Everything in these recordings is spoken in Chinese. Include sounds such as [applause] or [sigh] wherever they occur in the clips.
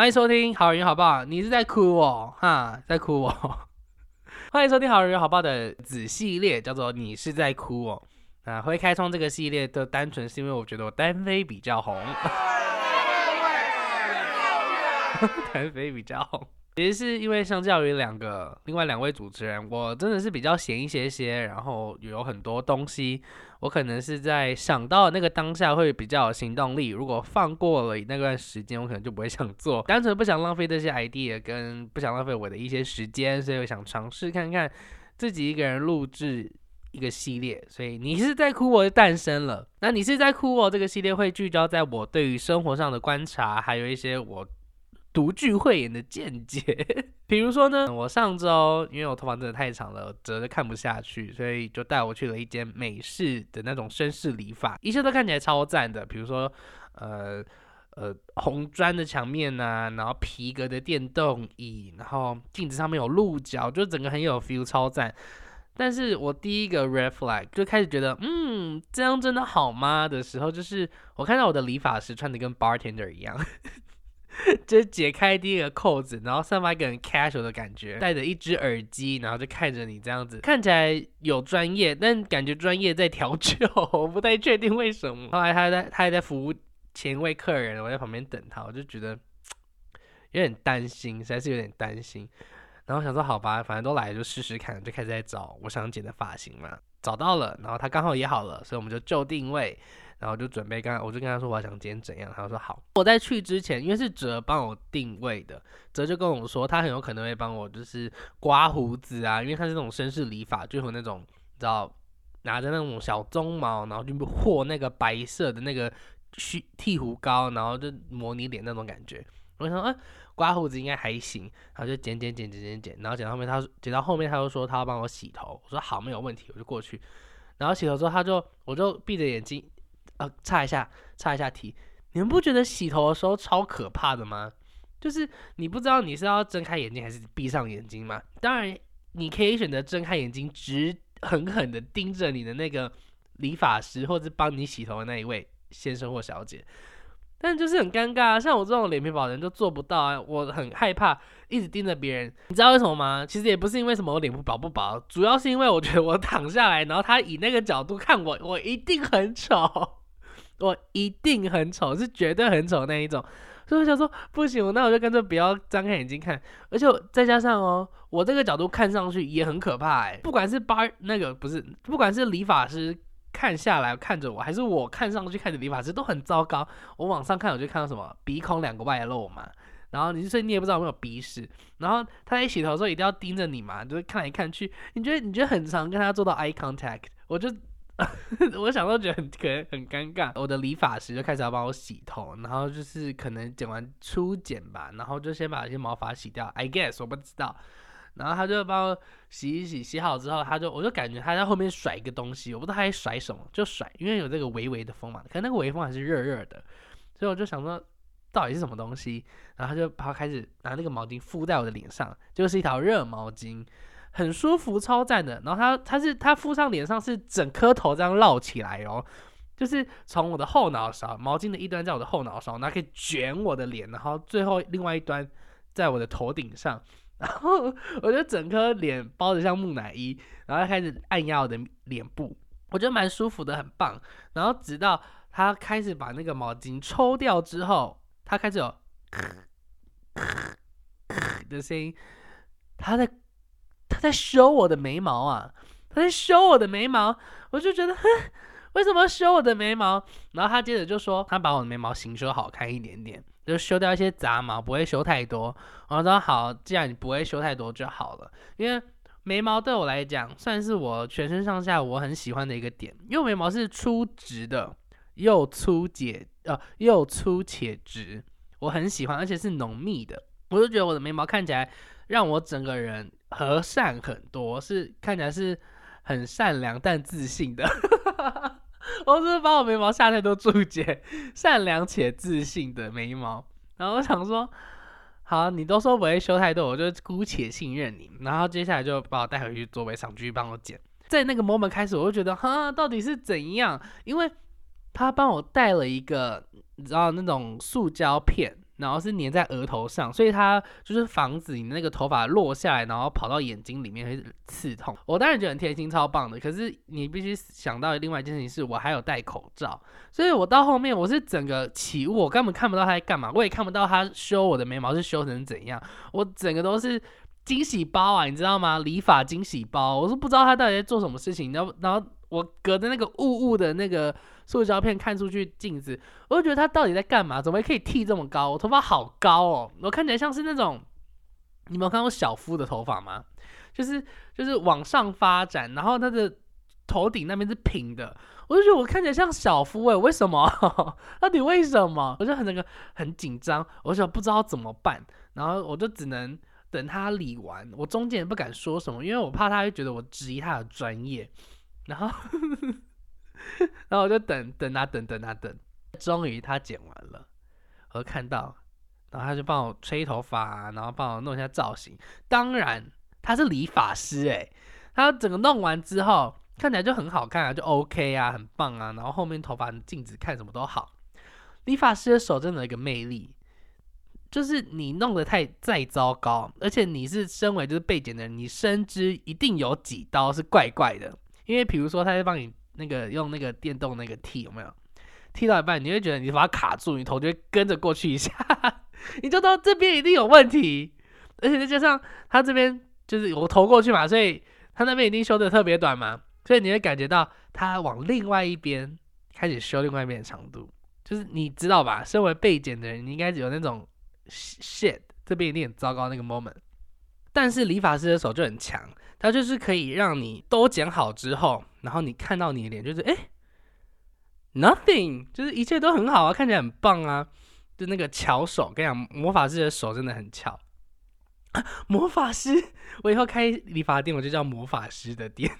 欢迎收听好人好报，你是在哭哦，哈，在哭哦。[laughs] 欢迎收听好人好报的子系列，叫做你是在哭哦。啊，会开创这个系列的单纯是因为我觉得我单飞比较红，[laughs] 单飞比较红。其实是因为相较于两个另外两位主持人，我真的是比较闲一些些，然后有很多东西，我可能是在想到那个当下会比较有行动力。如果放过了那段时间，我可能就不会想做，单纯不想浪费这些 idea，跟不想浪费我的一些时间，所以我想尝试看看自己一个人录制一个系列。所以你是在哭我诞生了，那你是在哭我这个系列会聚焦在我对于生活上的观察，还有一些我。独具慧眼的见解，[laughs] 比如说呢，我上周因为我头发真的太长了，折的看不下去，所以就带我去了一间美式的那种绅士理发，一切都看起来超赞的。比如说，呃呃，红砖的墙面呐，然后皮革的电动椅，然后镜子上面有鹿角，就整个很有 feel，超赞。但是我第一个 red flag 就开始觉得，嗯，这样真的好吗？的时候，就是我看到我的理发师穿的跟 bartender 一样。[laughs] 就解开第一个扣子，然后散发一个很 casual 的感觉，戴着一只耳机，然后就看着你这样子，看起来有专业，但感觉专业在调酒，[laughs] 我不太确定为什么。后来他在他还在服务前一位客人，我在旁边等他，我就觉得有点担心，实在是有点担心。然后想说好吧，反正都来就试试看，就开始在找我想剪的发型嘛，找到了，然后他刚好也好了，所以我们就就定位。然后就准备，刚我就跟他说我想今天怎样，他说好。我在去之前，因为是哲帮我定位的，哲就跟我说他很有可能会帮我就是刮胡子啊，因为他是那种绅士理发，就有那种你知道拿着那种小鬃毛，然后就和那个白色的那个去剃胡膏，然后就模拟脸那种感觉。我想说，刮胡子应该还行，然后就剪剪剪剪剪剪，然后剪到后面他剪到后面他又说他要帮我洗头，我说好没有问题，我就过去。然后洗头之后他就我就闭着眼睛。呃，插一下，插一下题。你们不觉得洗头的时候超可怕的吗？就是你不知道你是要睁开眼睛还是闭上眼睛吗。当然，你可以选择睁开眼睛，直狠狠的盯着你的那个理发师或者帮你洗头的那一位先生或小姐。但就是很尴尬，像我这种脸皮薄的人就做不到啊。我很害怕一直盯着别人，你知道为什么吗？其实也不是因为什么我脸皮薄不薄，主要是因为我觉得我躺下来，然后他以那个角度看我，我一定很丑。我一定很丑，是绝对很丑那一种，所以我想说不行，那我就干脆不要张开眼睛看，而且再加上哦，我这个角度看上去也很可怕哎，不管是八那个不是，不管是理发师看下来看着我，还是我看上去看着理发师都很糟糕。我往上看我就看到什么鼻孔两个外露嘛，然后你所以你也不知道有没有鼻屎，然后他在洗头的时候一定要盯着你嘛，就是看来看去，你觉得你觉得很长跟他做到 eye contact，我就。[laughs] 我想都觉得很可能很尴尬。我的理发师就开始要帮我洗头，然后就是可能剪完初剪吧，然后就先把一些毛发洗掉。I guess 我不知道。然后他就帮我洗一洗，洗好之后，他就我就感觉他在后面甩一个东西，我不知道他在甩什么，就甩，因为有这个微微的风嘛，可能那个微风还是热热的，所以我就想说到底是什么东西。然后他就他开始拿那个毛巾敷在我的脸上，就是一条热毛巾。很舒服，超赞的。然后他他是他敷上脸上是整颗头这样绕起来哦，就是从我的后脑勺，毛巾的一端在我的后脑勺，那可以卷我的脸，然后最后另外一端在我的头顶上，然后我就整颗脸包的像木乃伊，然后开始按压我的脸部，我觉得蛮舒服的，很棒。然后直到他开始把那个毛巾抽掉之后，他开始有 [laughs] 的声音，他在。他在修我的眉毛啊！他在修我的眉毛，我就觉得，哼，为什么修我的眉毛？然后他接着就说，他把我的眉毛形修好看一点点，就修掉一些杂毛，不会修太多。我说好，既然你不会修太多就好了，因为眉毛对我来讲算是我全身上下我很喜欢的一个点，因为眉毛是粗直的，又粗且呃又粗且直，我很喜欢，而且是浓密的，我就觉得我的眉毛看起来让我整个人。和善很多，是看起来是很善良但自信的。[laughs] 我是不是把我眉毛下太多注解？善良且自信的眉毛。然后我想说，好，你都说不会修太多，我就姑且信任你。然后接下来就把我带回去座位上，继续帮我剪。在那个 moment 开始，我就觉得，哈，到底是怎样？因为他帮我带了一个，你知道那种塑胶片。然后是粘在额头上，所以它就是防止你那个头发落下来，然后跑到眼睛里面会刺痛。我当然觉得很贴心，超棒的。可是你必须想到另外一件事情，是我还有戴口罩，所以我到后面我是整个起雾，我根本看不到他在干嘛，我也看不到他修我的眉毛是修成怎样，我整个都是惊喜包啊，你知道吗？理发惊喜包，我是不知道他到底在做什么事情，然后然后我隔着那个雾雾的那个。塑胶片看出去镜子，我就觉得他到底在干嘛？怎么可以剃这么高？我头发好高哦，我看起来像是那种，你们有看过小夫的头发吗？就是就是往上发展，然后他的头顶那边是平的，我就觉得我看起来像小夫哎，为什么？[laughs] 到底为什么？我就很那个很紧张，我就不知道怎么办，然后我就只能等他理完，我中间也不敢说什么，因为我怕他会觉得我质疑他的专业，然后。[laughs] 然后我就等等啊等等啊等，终于他剪完了，我看到，然后他就帮我吹头发，然后帮我弄一下造型。当然他是理发师诶，他整个弄完之后看起来就很好看啊，就 OK 啊，很棒啊。然后后面头发镜子看什么都好。理发师的手真的有一个魅力，就是你弄得太再糟糕，而且你是身为就是被剪的人，你深知一定有几刀是怪怪的，因为比如说他在帮你。那个用那个电动那个剃有没有？剃到一半，你会觉得你把它卡住，你头就会跟着过去一下，[laughs] 你就到这边一定有问题。而且再加上他这边就是我头过去嘛，所以他那边一定修的特别短嘛，所以你会感觉到他往另外一边开始修另外一边的长度，就是你知道吧？身为被剪的人，你应该有那种 shit，这边一定很糟糕那个 moment。但是理发师的手就很强，他就是可以让你都剪好之后。然后你看到你的脸就是哎，nothing，就是一切都很好啊，看起来很棒啊，就那个巧手，跟你讲，魔法师的手真的很巧。魔法师，我以后开理发店我就叫魔法师的店。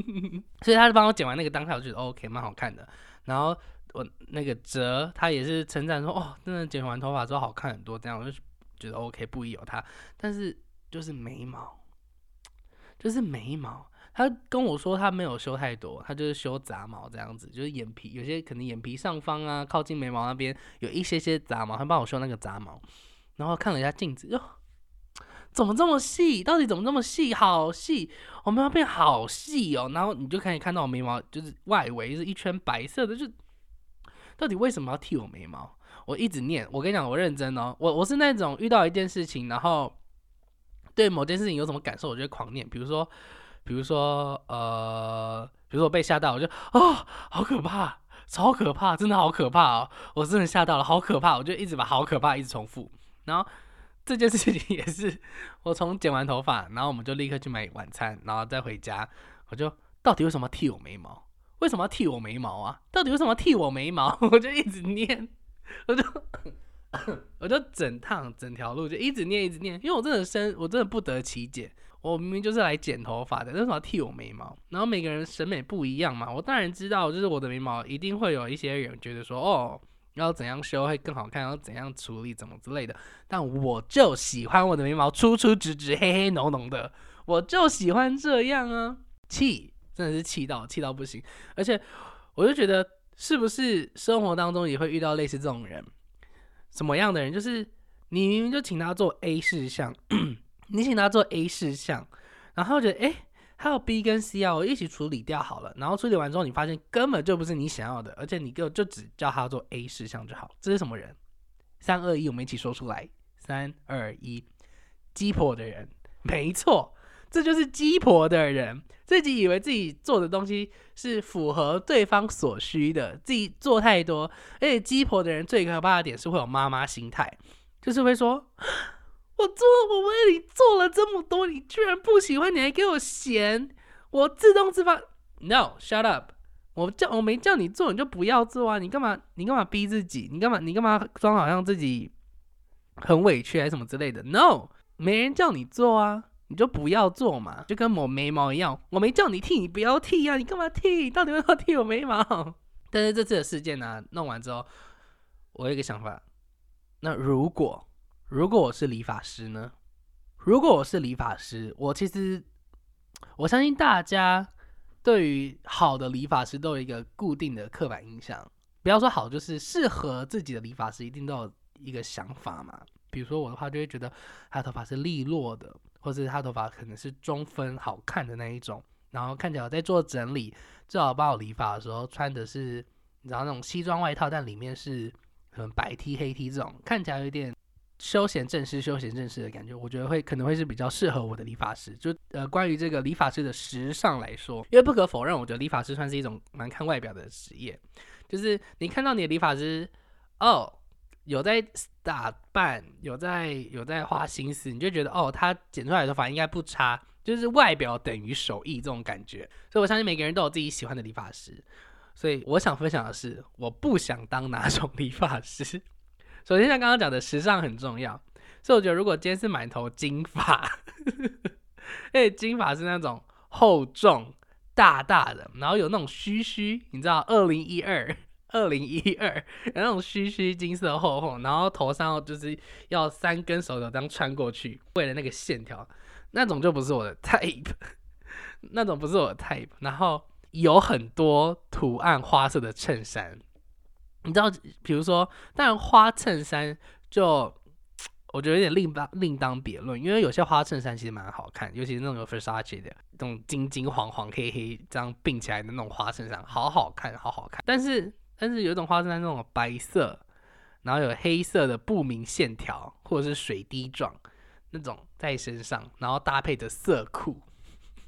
[laughs] 所以他就帮我剪完那个当下，我觉得 OK，蛮好看的。然后我那个哲他也是称赞说，哦，真的剪完头发之后好看很多，这样我就觉得 OK，不宜有他。但是就是眉毛，就是眉毛。他跟我说他没有修太多，他就是修杂毛这样子，就是眼皮有些可能眼皮上方啊，靠近眉毛那边有一些些杂毛，他帮我修那个杂毛，然后看了一下镜子，哟，怎么这么细？到底怎么这么细？好细，我眉毛变好细哦。然后你就可以看到我眉毛就是外围是一圈白色的，就到底为什么要剃我眉毛？我一直念，我跟你讲，我认真哦，我我是那种遇到一件事情，然后对某件事情有什么感受，我就狂念，比如说。比如说，呃，比如说我被吓到，我就啊，好可怕，超可怕，真的好可怕哦！我真的吓到了，好可怕，我就一直把好可怕一直重复。然后这件事情也是，我从剪完头发，然后我们就立刻去买晚餐，然后再回家，我就到底为什么剃我眉毛？为什么要剃我眉毛啊？到底为什么要剃我眉毛？[laughs] 我就一直念，我就 [coughs] 我就整趟整条路就一直念一直念，因为我真的生，我真的不得其解。我明明就是来剪头发的，为什么剃我眉毛？然后每个人审美不一样嘛，我当然知道，就是我的眉毛一定会有一些人觉得说，哦，要怎样修会更好看，要怎样处理，怎么之类的。但我就喜欢我的眉毛粗粗直直、黑黑浓浓的，我就喜欢这样啊！气，真的是气到气到不行。而且我就觉得，是不是生活当中也会遇到类似这种人？什么样的人？就是你明明就请他做 A 事项。[clears throat] 你请他做 A 事项，然后觉得哎，还有 B 跟 C 啊，我一起处理掉好了。然后处理完之后，你发现根本就不是你想要的，而且你就就只叫他做 A 事项就好。这是什么人？三二一，我们一起说出来。三二一，鸡婆的人，没错，这就是鸡婆的人。自己以为自己做的东西是符合对方所需的，自己做太多。而且鸡婆的人最可怕的点是会有妈妈心态，就是会说。我做，我为你做了这么多，你居然不喜欢，你还给我嫌，我自动自发。No，shut up！我叫我没叫你做，你就不要做啊！你干嘛？你干嘛逼自己？你干嘛？你干嘛装好像自己很委屈还是什么之类的？No，没人叫你做啊，你就不要做嘛，就跟抹眉毛一样，我没叫你剃，你不要剃啊！你干嘛剃？到底为什么剃我眉毛？[laughs] 但是这次的事件呢，弄完之后，我有一个想法，那如果。如果我是理发师呢？如果我是理发师，我其实我相信大家对于好的理发师都有一个固定的刻板印象。不要说好，就是适合自己的理发师一定都有一个想法嘛。比如说我的话，就会觉得他的头发是利落的，或者他头发可能是中分好看的那一种，然后看起来在做整理，最好帮我理发的时候穿的是，你知道那种西装外套，但里面是可能白 T 黑 T 这种，看起来有点休闲正式、休闲正式的感觉，我觉得会可能会是比较适合我的理发师。就呃，关于这个理发师的时尚来说，因为不可否认，我觉得理发师算是一种蛮看外表的职业，就是你看到你的理发师，哦。有在打扮，有在有在花心思，你就觉得哦，他剪出来的头发应该不差，就是外表等于手艺这种感觉。所以我相信每个人都有自己喜欢的理发师。所以我想分享的是，我不想当哪种理发师。[laughs] 首先像刚刚讲的，时尚很重要。所以我觉得，如果今天是满头金发，[laughs] 因为金发是那种厚重大大的，然后有那种须须，你知道，二零一二。二零一二，那种须须金色厚厚，然后头上就是要三根手指这样穿过去，为了那个线条，那种就不是我的 type，[laughs] 那种不是我的 type。然后有很多图案花色的衬衫，你知道，比如说，当然花衬衫就我觉得有点另当另当别论，因为有些花衬衫其实蛮好看，尤其是那种 Versace 的，那种金金黄黄黑黑这样并起来的那种花衬衫，好好看，好好看，但是。但是有一种花衬衫那种白色，然后有黑色的不明线条或者是水滴状那种在身上，然后搭配着色裤，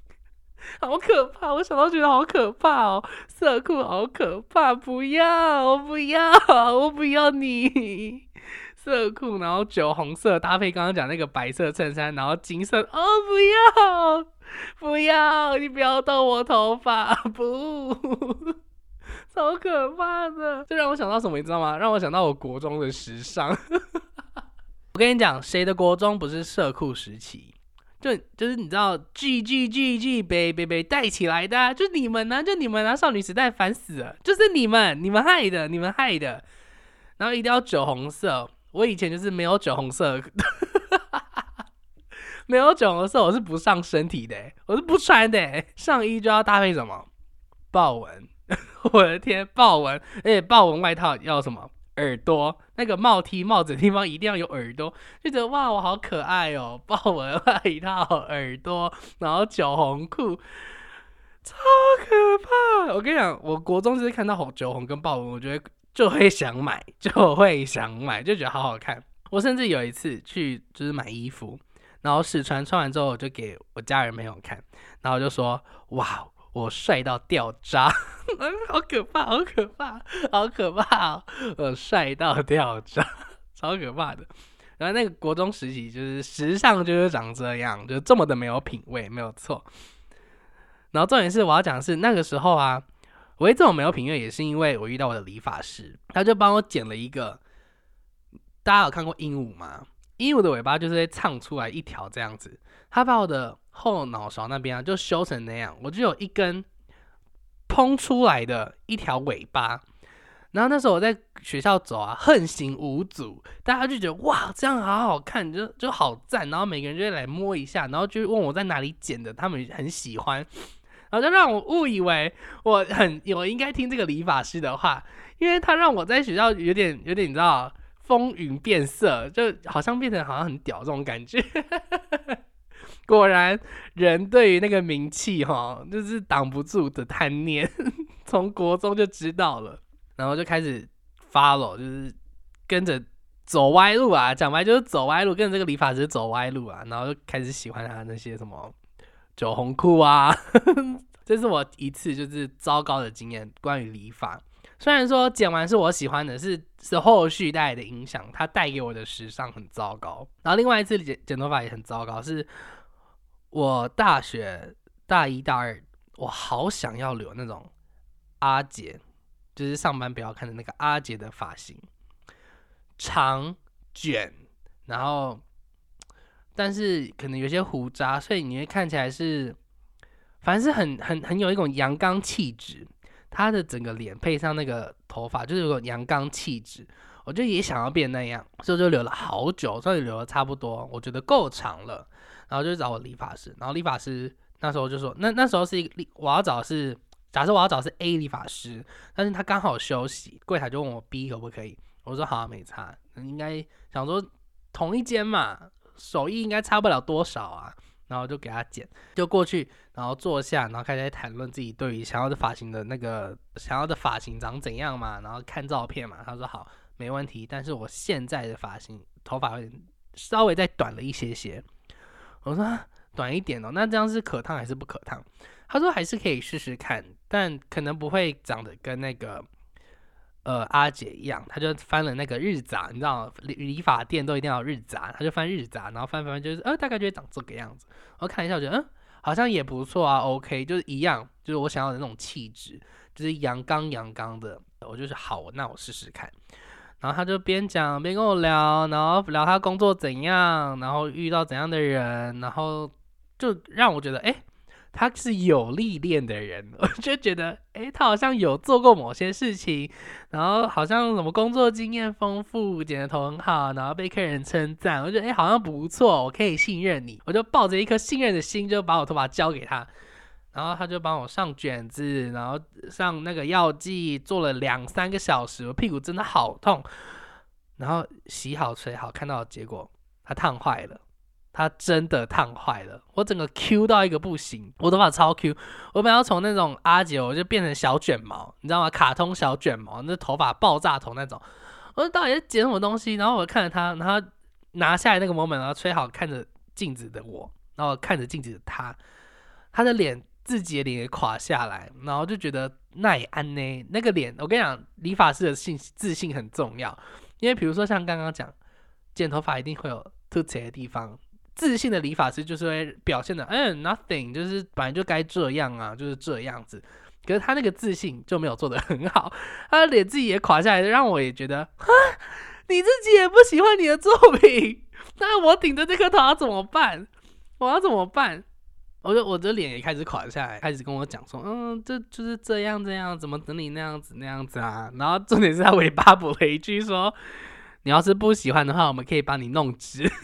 [laughs] 好可怕！我想到觉得好可怕哦，色裤好可怕！不要，我不要，我不要你色裤，然后酒红色搭配刚刚讲那个白色衬衫，然后金色，哦，不要，不要，你不要动我头发，不。超可怕的，[laughs] 这让我想到什么，你知道吗？让我想到我国中的时尚。[laughs] 我跟你讲，谁的国中不是社库时期？就就是你知道，G G G G 被被被带起来的，就你们呢，就你们啊！少女时代烦死了，就是你们，你们害的，你们害的。然后一定要酒红色，我以前就是没有酒红色，[laughs] 没有酒红色，我是不上身体的，我是不穿的，上衣就要搭配什么豹纹。[laughs] 我的天，豹纹，而且豹纹外套要什么？耳朵，那个帽 T 帽子的地方一定要有耳朵，就觉得哇，我好可爱哦！豹纹外套，耳朵，然后酒红裤，超可怕！我跟你讲，我国中就是看到红酒红跟豹纹，我觉得就会想买，[laughs] 就会想买，就觉得好好看。我甚至有一次去就是买衣服，然后试穿，穿完之后我就给我家人朋友看，然后就说哇。我帅到掉渣，好可怕，好可怕，好可怕！我帅到掉渣，超可怕的。然后那个国中时期，就是时尚就是长这样，就这么的没有品味，没有错。然后重点是我要讲的是那个时候啊，我会这么没有品味，也是因为我遇到我的理发师，他就帮我剪了一个。大家有看过鹦鹉吗？鹦鹉的尾巴就是会唱出来一条这样子，他把我的。后脑勺那边啊，就修成那样，我就有一根蓬出来的一条尾巴。然后那时候我在学校走啊，横行无阻，大家就觉得哇，这样好好看，就就好赞。然后每个人就会来摸一下，然后就问我在哪里剪的，他们很喜欢，然后就让我误以为我很我应该听这个理发师的话，因为他让我在学校有点有点你知道风云变色，就好像变成好像很屌这种感觉。[laughs] 果然，人对于那个名气哈，就是挡不住的贪念，[laughs] 从国中就知道了，然后就开始 follow，就是跟着走歪路啊，讲白就是走歪路，跟着这个理发师走歪路啊，然后就开始喜欢他那些什么酒红裤啊，[laughs] 这是我一次就是糟糕的经验，关于理发。虽然说剪完是我喜欢的，是是后续带来的影响，它带给我的时尚很糟糕。然后另外一次剪剪头发也很糟糕，是。我大学大一、大二，我好想要留那种阿姐，就是上班不要看的那个阿姐的发型，长卷，然后但是可能有些胡渣，所以你会看起来是，反正是很很很有一种阳刚气质。他的整个脸配上那个头发，就是有种阳刚气质。我就也想要变那样，所以就留了好久，终于留了差不多，我觉得够长了。然后就找我理发师，然后理发师那时候就说，那那时候是一个我要找是，假设我要找是 A 理发师，但是他刚好休息，柜台就问我 B 可不可以，我说好，没差，应该想说同一间嘛，手艺应该差不了多少啊。然后就给他剪，就过去，然后坐下，然后开始谈论自己对于想要的发型的那个想要的发型长怎样嘛，然后看照片嘛。他说好，没问题。但是我现在的发型头发会稍微再短了一些些。我说短一点哦，那这样是可烫还是不可烫？他说还是可以试试看，但可能不会长得跟那个。呃，阿姐一样，他就翻了那个日杂，你知道，理理发店都一定要日杂，他就翻日杂，然后翻翻就是，呃，大概就会长这个样子。我看一下，我觉得，嗯，好像也不错啊，OK，就是一样，就是我想要的那种气质，就是阳刚阳刚的。我就是好，那我试试看。然后他就边讲边跟我聊，然后聊他工作怎样，然后遇到怎样的人，然后就让我觉得，哎。他是有历练的人，[laughs] 我就觉得，哎，他好像有做过某些事情，然后好像什么工作经验丰富，剪的头很好，然后被客人称赞，我觉得，哎，好像不错，我可以信任你，我就抱着一颗信任的心，就把我头发交给他，然后他就帮我上卷子，然后上那个药剂，做了两三个小时，我屁股真的好痛，然后洗好吹好，看到结果，他烫坏了。它真的烫坏了，我整个 Q 到一个不行，我头发超 Q，我本来要从那种阿姐，我就变成小卷毛，你知道吗？卡通小卷毛，那头发爆炸头那种。我说到底是剪什么东西？然后我看着他，然后拿下来那个 moment，然后吹好，看着镜子的我，然后看着镜子的他，他的脸自己的脸也垮下来，然后就觉得奈安呢，那个脸，我跟你讲，理发师的信自信很重要，因为比如说像刚刚讲，剪头发一定会有凸起的地方。自信的理发师就是会表现的，嗯，nothing，就是本来就该这样啊，就是这样子。可是他那个自信就没有做得很好，他的脸自己也垮下来，让我也觉得，啊，你自己也不喜欢你的作品，那我顶着这颗头怎么办？我要怎么办？我就我的脸也开始垮下来，开始跟我讲说，嗯，这就是这样这样，怎么等你那样子那样子啊？然后重点是他尾巴补了一句说，你要是不喜欢的话，我们可以帮你弄直。[laughs]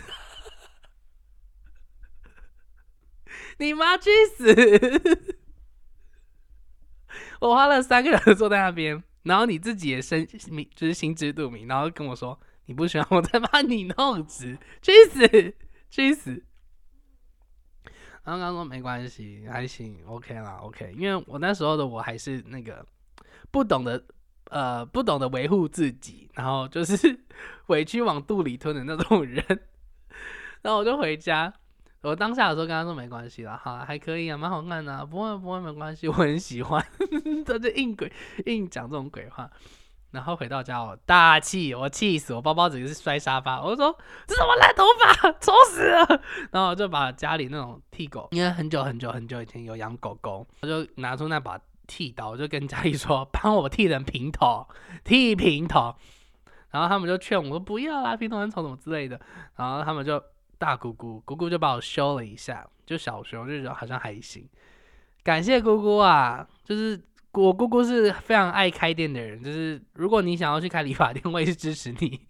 你妈去死！[laughs] 我花了三个人坐在那边，然后你自己也身明就是心知肚明，然后跟我说你不喜欢，我再把你弄直，去死，去死！然后刚说没关系，还行，OK 啦，OK。因为我那时候的我还是那个不懂得呃不懂得维护自己，然后就是 [laughs] 委屈往肚里吞的那种人，然后我就回家。我当下的时候跟他说没关系啦，好还可以啊，蛮好看的，不会不会没关系，我很喜欢。[laughs] 他就硬鬼硬讲这种鬼话，然后回到家我大气，我气死，我包包直接是摔沙发，我就说这什么烂头发，丑死了。然后我就把家里那种剃狗，因为很久很久很久以前有养狗狗，我就拿出那把剃刀，我就跟家里说帮我剃成平头，剃平头。然后他们就劝我说不要啦，平头很丑什么之类的。然后他们就。大姑姑，姑姑就把我修了一下，就小修，就觉得好像还行。感谢姑姑啊，就是我姑姑是非常爱开店的人，就是如果你想要去开理发店，我也是支持你。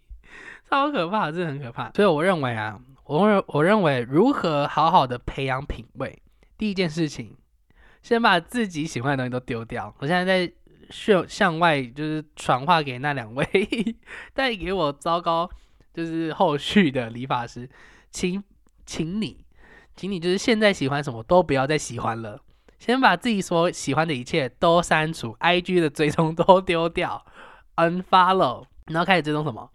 超可怕，真的很可怕。所以我认为啊，我认我认为如何好好的培养品味，第一件事情，先把自己喜欢的东西都丢掉。我现在在向向外就是传话给那两位带给我糟糕就是后续的理发师。请，请你，请你就是现在喜欢什么都不要再喜欢了，先把自己所喜欢的一切都删除，IG 的追踪都丢掉，unfollow，然后开始追踪什么？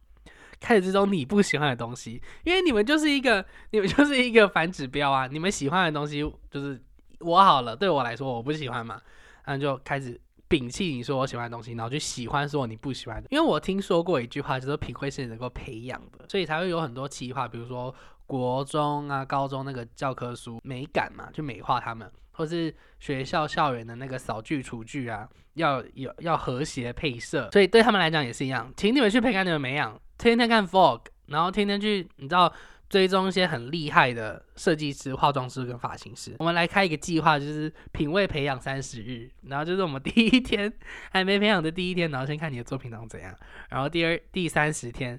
开始追踪你不喜欢的东西，因为你们就是一个，你们就是一个反指标啊！你们喜欢的东西就是我好了，对我来说我不喜欢嘛，然后就开始。摒弃你说我喜欢的东西，然后去喜欢说你不喜欢的。因为我听说过一句话，就是品味是能够培养的，所以才会有很多企划，比如说国中啊、高中那个教科书美感嘛，去美化他们，或是学校校园的那个扫具、厨具啊，要有要和谐配色。所以对他们来讲也是一样，请你们去培养你们美养，天天看 vlog，然后天天去，你知道。追踪一些很厉害的设计师、化妆师跟发型师，我们来开一个计划，就是品味培养三十日。然后就是我们第一天还没培养的第一天，然后先看你的作品长怎样。然后第二、第三十天，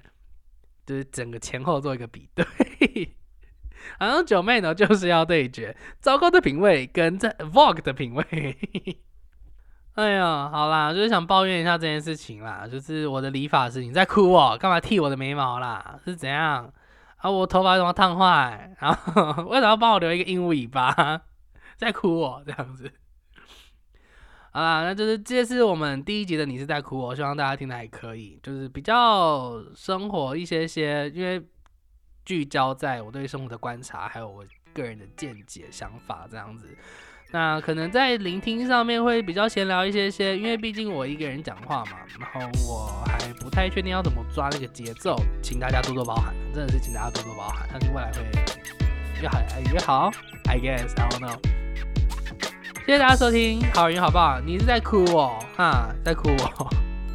就是整个前后做一个比对。然后九妹呢，就是要对决糟糕的品味跟在 Vogue 的品味。[laughs] 哎呀，好啦，就是想抱怨一下这件事情啦，就是我的理发师你在哭哦，干嘛剃我的眉毛啦？是怎样啊？我头发怎么烫坏？然后 [laughs] 为什么要帮我留一个鹦鹉尾巴？在哭哦，这样子。好啦，那就是这是我们第一集的你是在哭哦，希望大家听的还可以，就是比较生活一些些，因为聚焦在我对生活的观察，还有我个人的见解、想法这样子。那可能在聆听上面会比较闲聊一些些，因为毕竟我一个人讲话嘛，然后我还不太确定要怎么抓那个节奏，请大家多多包涵，真的是请大家多多包涵，相信未来会越好越好，I guess I don't know。谢谢大家收听，好人好不好，你是在哭哦，哈，在哭哦，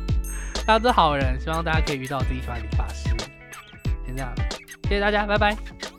[laughs] 大家都好人，希望大家可以遇到自己喜欢的理发师，先这样，谢谢大家，拜拜。